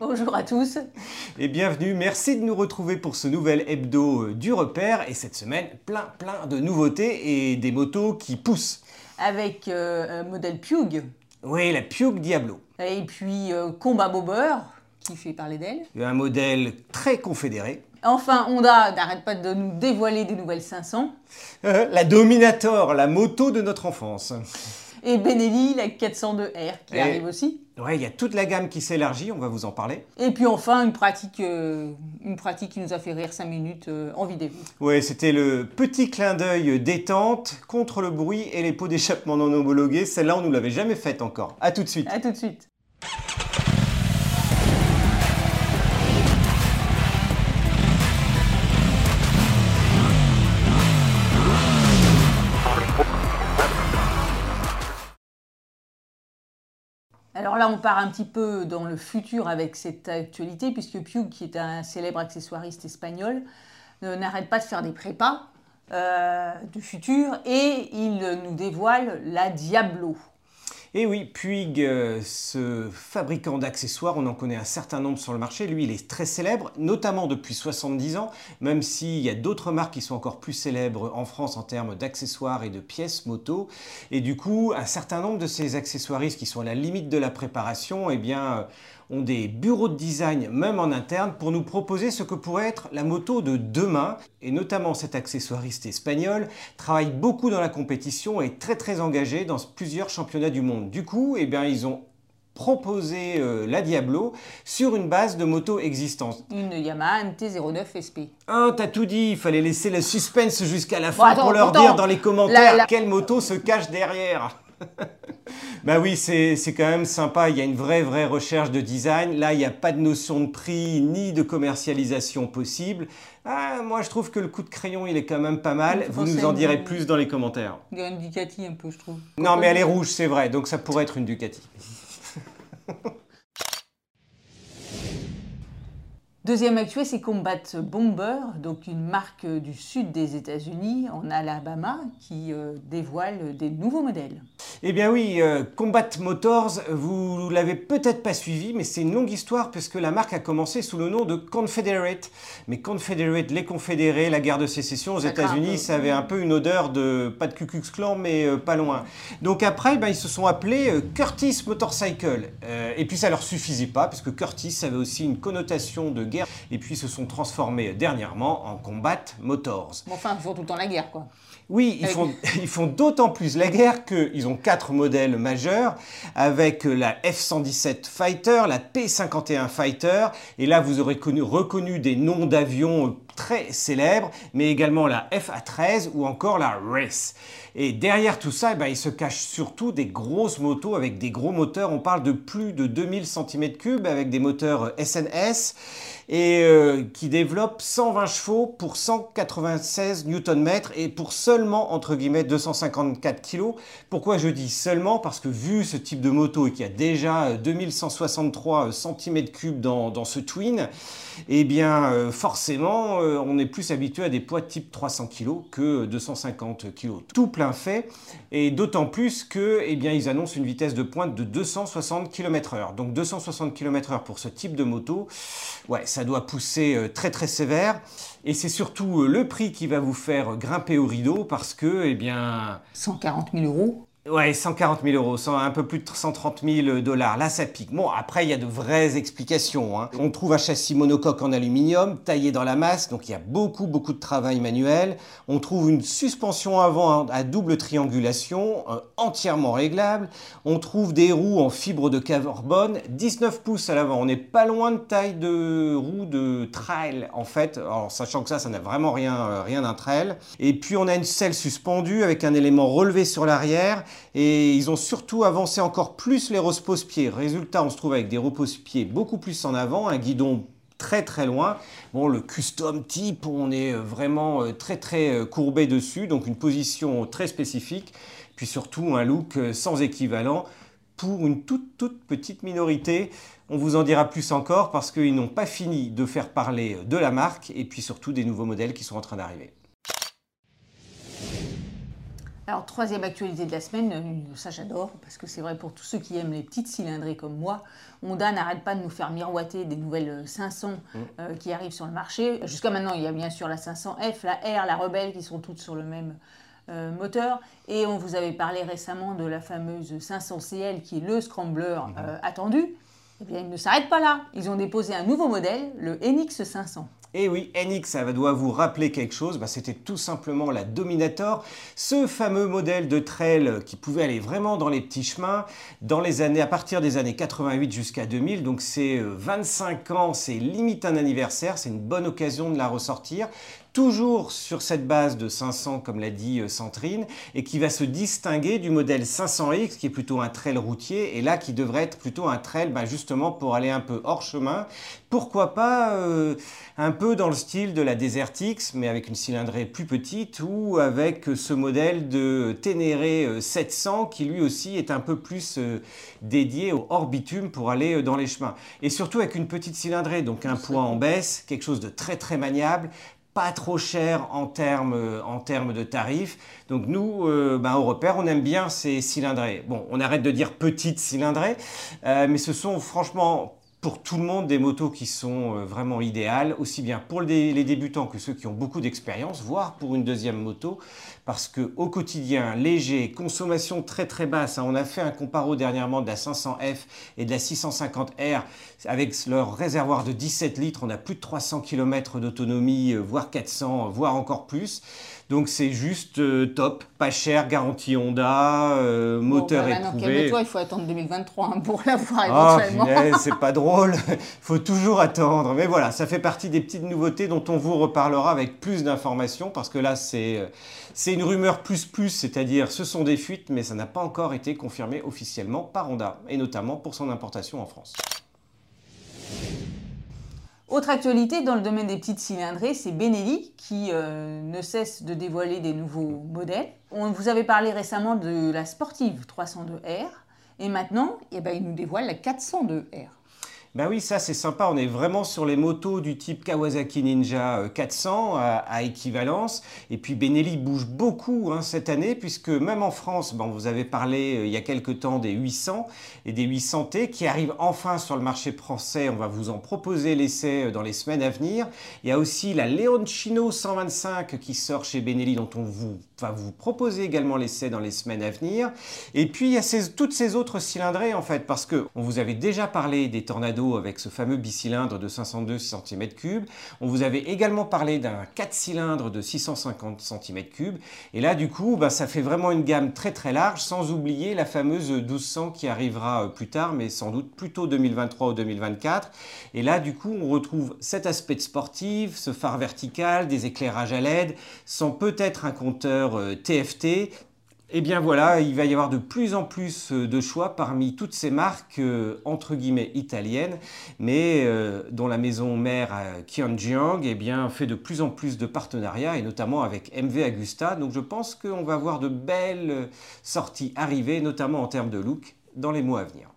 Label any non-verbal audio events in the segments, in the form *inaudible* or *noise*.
Bonjour à tous. Et bienvenue, merci de nous retrouver pour ce nouvel hebdo euh, du repère. Et cette semaine, plein plein de nouveautés et des motos qui poussent. Avec euh, un modèle Pug. Oui, la Pug Diablo. Et puis euh, Combat Bobber, qui fait parler d'elle. Un modèle très confédéré. Enfin, Honda n'arrête pas de nous dévoiler des nouvelles 500. la Dominator, la moto de notre enfance. Et Benelli, la 402R, qui arrive aussi. Ouais, il y a toute la gamme qui s'élargit, on va vous en parler. Et puis enfin, une pratique, euh, une pratique qui nous a fait rire 5 minutes euh, en vidéo. Ouais, c'était le petit clin d'œil détente contre le bruit et les pots d'échappement non homologués. Celle-là, on ne nous l'avait jamais faite encore. A tout de suite. A tout de suite. Alors là, on part un petit peu dans le futur avec cette actualité, puisque Pugh, qui est un célèbre accessoiriste espagnol, n'arrête pas de faire des prépas euh, du futur et il nous dévoile la Diablo. Et oui, Puig, euh, ce fabricant d'accessoires, on en connaît un certain nombre sur le marché. Lui, il est très célèbre, notamment depuis 70 ans, même s'il y a d'autres marques qui sont encore plus célèbres en France en termes d'accessoires et de pièces moto. Et du coup, un certain nombre de ces accessoiristes qui sont à la limite de la préparation, eh bien, euh, ont des bureaux de design, même en interne, pour nous proposer ce que pourrait être la moto de demain. Et notamment cet accessoiriste espagnol travaille beaucoup dans la compétition et est très très engagé dans plusieurs championnats du monde. Du coup, eh bien, ils ont proposé euh, la Diablo sur une base de moto existante. Une Yamaha MT-09 SP. Ah, t'as tout dit, il fallait laisser le suspense jusqu'à la fin pour leur dire dans les commentaires quelle moto se cache derrière. *laughs* bah oui, c'est quand même sympa. Il y a une vraie, vraie recherche de design. Là, il n'y a pas de notion de prix ni de commercialisation possible. Ah, moi, je trouve que le coup de crayon, il est quand même pas mal. Vous nous en direz plus dans les commentaires. Il y a une Ducati un peu, je trouve. Non, mais elle est rouge, c'est vrai. Donc ça pourrait être une Ducati. *laughs* Deuxième actuel, c'est Combat Bomber, donc une marque du sud des États-Unis, en Alabama, qui euh, dévoile des nouveaux modèles. Eh bien oui, euh, Combat Motors, vous l'avez peut-être pas suivi, mais c'est une longue histoire puisque la marque a commencé sous le nom de Confederate. Mais Confederate, les confédérés, la guerre de sécession aux États-Unis, ça avait un peu une odeur de, pas de Ku Klux Klan, mais euh, pas loin. Donc après, ben, ils se sont appelés Curtis Motorcycle. et puis ça leur suffisait pas, puisque Curtis avait aussi une connotation de et puis se sont transformés dernièrement en Combat Motors. enfin, ils font tout le temps la guerre, quoi. Oui, ils font, *laughs* ils font d'autant plus la guerre qu'ils ont quatre modèles majeurs avec la F-117 Fighter, la P-51 Fighter, et là vous aurez reconnu des noms d'avions très célèbres, mais également la FA-13 ou encore la Race. Et derrière tout ça, eh ben, il se cache surtout des grosses motos avec des gros moteurs. On parle de plus de 2000 cm3 avec des moteurs SNS et euh, qui développent 120 chevaux pour 196 Nm et pour seulement entre guillemets 254 kg. Pourquoi je dis seulement? Parce que vu ce type de moto et qu'il y a déjà 2163 cm3 dans, dans ce Twin, eh bien euh, forcément euh, on est plus habitué à des poids type 300 kg que 250 kg. Tout plein fait et d'autant plus que eh bien ils annoncent une vitesse de pointe de 260 km/h. Donc 260 km/h pour ce type de moto, ouais, ça doit pousser euh, très très sévère et c'est surtout le prix qui va vous faire grimper au rideau parce que eh bien 140 000 euros Ouais, 140 000 euros, un peu plus de 130 000 dollars. Là, ça pique. Bon, après, il y a de vraies explications. Hein. On trouve un châssis monocoque en aluminium, taillé dans la masse, donc il y a beaucoup, beaucoup de travail manuel. On trouve une suspension avant à double triangulation, euh, entièrement réglable. On trouve des roues en fibre de carbone, 19 pouces à l'avant. On n'est pas loin de taille de roue de trail, en fait. Alors, sachant que ça, ça n'a vraiment rien, euh, rien d'un trail. Et puis, on a une selle suspendue avec un élément relevé sur l'arrière et ils ont surtout avancé encore plus les repose-pieds. Résultat, on se trouve avec des repose-pieds beaucoup plus en avant, un guidon très très loin. Bon, le custom type, on est vraiment euh, très très euh, courbé dessus, donc une position très spécifique, puis surtout un look euh, sans équivalent pour une toute toute petite minorité. On vous en dira plus encore parce qu'ils n'ont pas fini de faire parler de la marque et puis surtout des nouveaux modèles qui sont en train d'arriver. Alors, troisième actualité de la semaine, euh, ça j'adore, parce que c'est vrai pour tous ceux qui aiment les petites cylindrées comme moi, Honda n'arrête pas de nous faire miroiter des nouvelles 500 mm. euh, qui arrivent sur le marché. Jusqu'à maintenant, il y a bien sûr la 500F, la R, la Rebelle, qui sont toutes sur le même euh, moteur. Et on vous avait parlé récemment de la fameuse 500CL, qui est le scrambler mm-hmm. attendu. Eh bien, ils ne s'arrêtent pas là. Ils ont déposé un nouveau modèle, le NX 500. Et oui, NX, ça doit vous rappeler quelque chose, bah, c'était tout simplement la Dominator, ce fameux modèle de trail qui pouvait aller vraiment dans les petits chemins dans les années, à partir des années 88 jusqu'à 2000, donc c'est 25 euh, ans, c'est limite un anniversaire, c'est une bonne occasion de la ressortir toujours sur cette base de 500 comme l'a dit euh, Centrine et qui va se distinguer du modèle 500X qui est plutôt un trail routier et là qui devrait être plutôt un trail bah, justement pour aller un peu hors chemin. Pourquoi pas euh, un peu dans le style de la Desert X mais avec une cylindrée plus petite ou avec ce modèle de Ténéré 700 euh, qui lui aussi est un peu plus dédié au hors bitume pour aller dans les chemins. Et surtout avec une petite cylindrée donc un poids en baisse, quelque chose de très très maniable pas trop cher en termes, en termes de tarifs. Donc nous, euh, ben, au repère, on aime bien ces cylindrées. Bon, on arrête de dire petites cylindrées, euh, mais ce sont franchement pour tout le monde des motos qui sont euh, vraiment idéales, aussi bien pour les débutants que ceux qui ont beaucoup d'expérience, voire pour une deuxième moto, parce que au quotidien, léger, consommation très très basse, hein, on a fait un comparo dernièrement de la 500F et de la 650R avec leur réservoir de 17 litres, on a plus de 300 km d'autonomie, euh, voire 400, voire encore plus. Donc c'est juste euh, top, pas cher, garantie Honda, euh, moteur bon, bah, éprouvé. toi il faut attendre 2023 hein, pour *laughs* l'avoir ah, éventuellement. c'est *laughs* pas drôle, il *laughs* faut toujours attendre. Mais voilà, ça fait partie des petites nouveautés dont on vous reparlera avec plus d'informations parce que là c'est euh, c'est une rumeur plus plus, c'est-à-dire ce sont des fuites, mais ça n'a pas encore été confirmé officiellement par Honda et notamment pour son importation en France. Autre actualité dans le domaine des petites cylindrées, c'est Benelli qui euh, ne cesse de dévoiler des nouveaux modèles. On vous avait parlé récemment de la Sportive 302R et maintenant, eh ben, il nous dévoile la 402R. Ben oui, ça c'est sympa, on est vraiment sur les motos du type Kawasaki Ninja 400 euh, à, équivalence. Et puis Benelli bouge beaucoup hein, cette année, puisque même en France, bon, vous avez parlé euh, il y a quelques temps des 800 et des 800T qui arrivent enfin sur le marché français. On va vous en proposer l'essai euh, dans les semaines à venir. Il y a aussi la Leoncino 125 qui sort chez Benelli, dont on vous, va vous proposer également l'essai dans les semaines à venir. Et puis il y a toutes ces autres cylindrées en fait, parce que on vous avait déjà parlé des Tornados avec ce fameux bicylindre de 502 cm3. On vous avait également parlé d'un 4 cylindres de 650 cm3. Et là, du coup, bah, ça fait vraiment une gamme très très large, sans oublier la fameuse 1200 qui arrivera euh, plus tard, mais sans doute plutôt 2023 ou 2024. Et là, du coup, on retrouve cet aspect sportif, ce phare vertical, des éclairages à LED, sans peut-être un compteur TFT, euh, eh bien voilà, il va y avoir de plus en plus euh, de choix parmi toutes ces marques euh, entre guillemets italiennes, mais euh, dont la maison mère Kianjiang eh bien, fait de plus en plus de partenariats, et notamment avec MV Agusta. Donc je pense qu'on va voir de belles sorties arriver, notamment en termes de look, dans les mois à venir.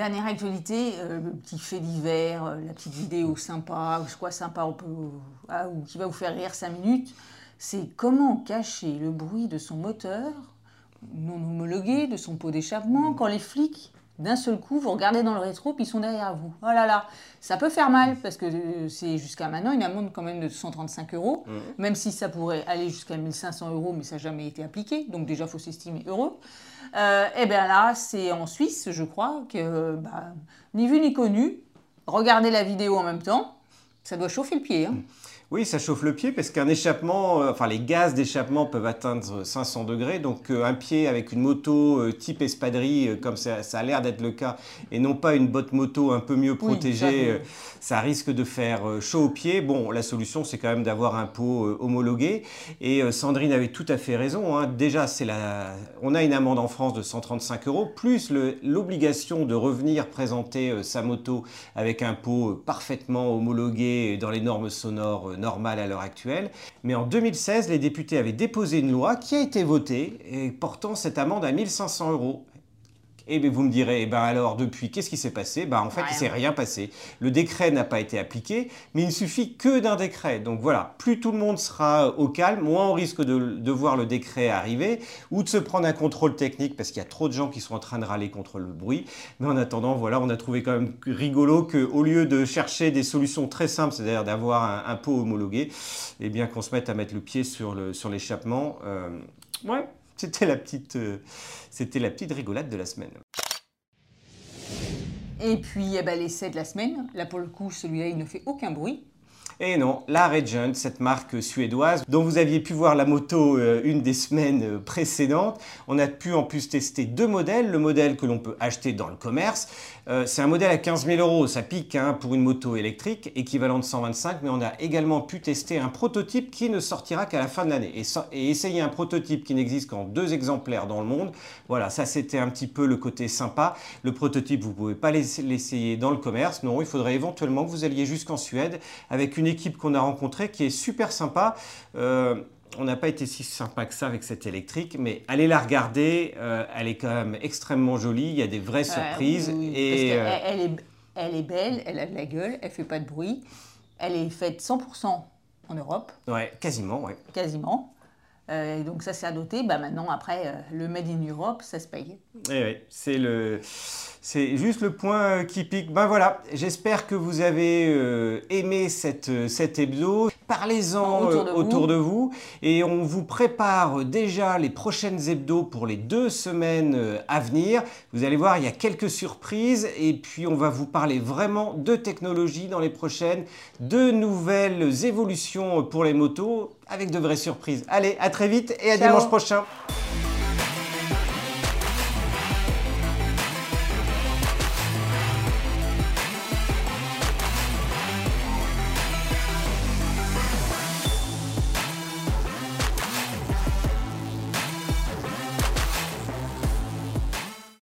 Dernière actualité, le petit fait d'hiver, la petite vidéo sympa, quoi sympa, on peut, ah, ou qui va vous faire rire 5 minutes c'est comment cacher le bruit de son moteur non homologué, de son pot d'échappement, quand les flics, d'un seul coup, vous regardez dans le rétro, puis ils sont derrière vous. Oh là là, ça peut faire mal, parce que euh, c'est jusqu'à maintenant une amende quand même de 135 euros, mmh. même si ça pourrait aller jusqu'à 1500 euros, mais ça n'a jamais été appliqué, donc déjà, il faut s'estimer heureux. Euh, et eh bien là, c'est en Suisse, je crois, que bah, ni vu ni connu, regardez la vidéo en même temps, ça doit chauffer le pied. Hein. Oui, ça chauffe le pied parce qu'un échappement, euh, enfin les gaz d'échappement peuvent atteindre 500 degrés. Donc euh, un pied avec une moto euh, type espadrille, comme ça, a l'air d'être le cas, et non pas une botte moto un peu mieux protégée, ça, risque de faire chaud au pied. Bon, la solution, c'est quand même d'avoir un pot homologué. Et Sandrine avait tout à fait raison. Hein. Déjà, c'est la... on a une amende en France de 135 euros, plus l'obligation de revenir présenter sa moto avec un pot parfaitement homologué dans les normes sonores normal à l'heure actuelle. Mais en 2016, les députés avaient déposé une loi qui a été votée et portant cette amende à 1500 euros Et bien vous me direz, eh ben alors depuis, qu'est-ce qui s'est passé? Ben, En fait, il ne s'est rien passé. Le décret n'a pas été appliqué, mais il ne suffit que d'un décret. Donc voilà, plus tout le monde sera au calme, moins on risque de, de voir le décret arriver ou de se prendre un contrôle technique parce qu'il y a trop de gens qui sont en train de râler contre le bruit. Mais en attendant, voilà, on a trouvé quand même rigolo qu'au lieu de chercher des solutions très simples, c'est-à-dire d'avoir un, pot homologué, eh bien qu'on se mette à mettre le pied sur l'échappement. Sur euh, ouais, c'était la, petite, euh, la petite rigolade de la semaine. Et puis eh ben, l'essai de la semaine, là pour le coup celui-là il ne fait aucun bruit. Et non, la Regent, cette marque suédoise dont vous aviez pu voir la moto euh, une des semaines euh, précédentes, on a pu en plus tester deux modèles. Le modèle que l'on peut acheter dans le commerce, euh, c'est un modèle à 15 000 euros, ça pique hein, pour une moto électrique, équivalent de 125, mais on a également pu tester un prototype qui ne sortira qu'à la fin de l'année. Et, et, essayer un prototype qui n'existe qu'en deux exemplaires dans le monde, voilà, ça c'était un petit peu le côté sympa. Le prototype, vous ne pouvez pas l'essayer dans le commerce, non, il faudrait éventuellement que vous alliez jusqu'en Suède avec une équipe qu'on a rencontrée qui est super sympa. Euh, on n'a pas été si sympa que ça avec cette électrique, mais allez la regarder, euh, elle est quand même extrêmement jolie, il y a des vraies surprises. et euh, elle, est, elle est belle, elle a de la gueule, elle fait pas de bruit, elle est faite 100% en Europe. Ouais, quasiment, ouais. Quasiment. Euh, donc ça c'est à noter. Bah, maintenant après euh, le Made in Europe ça se paye. Eh oui, c'est le c'est juste le point qui pique. Ben voilà, j'espère que vous avez euh, aimé cette, cet hebdo. Parlez-en autour, de, vous. Et on vous prépare déjà les prochaines hebdos pour les deux semaines à venir. Vous allez voir, il y a quelques surprises. Et puis on va vous parler vraiment de technologie dans les prochaines, de nouvelles évolutions pour les motos avec de vraies surprises. Allez, à très vite et à dimanche prochain.